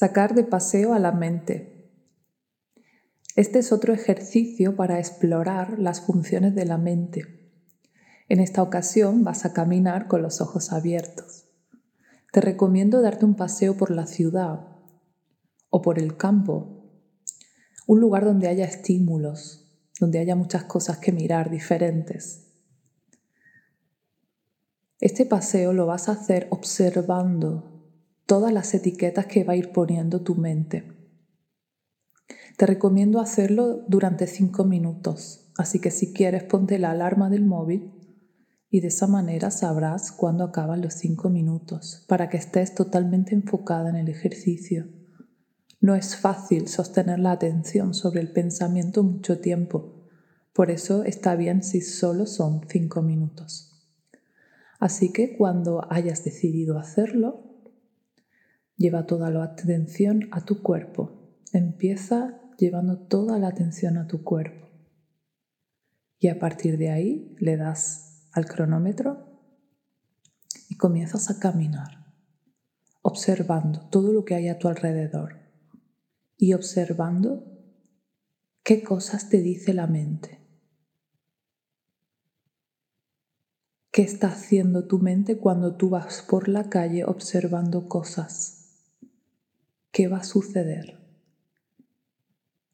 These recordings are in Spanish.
Sacar de paseo a la mente. Este es otro ejercicio para explorar las funciones de la mente. En esta ocasión vas a caminar con los ojos abiertos. Te recomiendo darte un paseo por la ciudad o por el campo, un lugar donde haya estímulos, donde haya muchas cosas que mirar diferentes. Este paseo lo vas a hacer observando todas las etiquetas que va a ir poniendo tu mente. Te recomiendo hacerlo durante cinco minutos, así que si quieres ponte la alarma del móvil y de esa manera sabrás cuándo acaban los cinco minutos, para que estés totalmente enfocada en el ejercicio. No es fácil sostener la atención sobre el pensamiento mucho tiempo, por eso está bien si solo son cinco minutos. Así que cuando hayas decidido hacerlo, Lleva toda la atención a tu cuerpo. Empieza llevando toda la atención a tu cuerpo. Y a partir de ahí le das al cronómetro y comienzas a caminar, observando todo lo que hay a tu alrededor y observando qué cosas te dice la mente. ¿Qué está haciendo tu mente cuando tú vas por la calle observando cosas? ¿Qué va a suceder?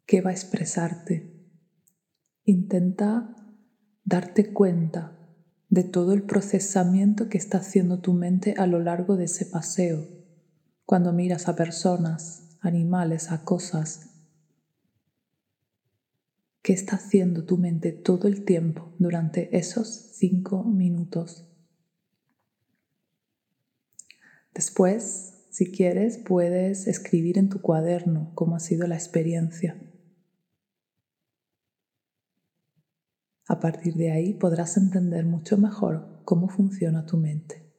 ¿Qué va a expresarte? Intenta darte cuenta de todo el procesamiento que está haciendo tu mente a lo largo de ese paseo, cuando miras a personas, animales, a cosas. ¿Qué está haciendo tu mente todo el tiempo durante esos cinco minutos? Después si quieres, puedes escribir en tu cuaderno cómo ha sido la experiencia. A partir de ahí podrás entender mucho mejor cómo funciona tu mente.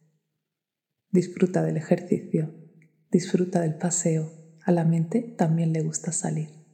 Disfruta del ejercicio, disfruta del paseo. A la mente también le gusta salir.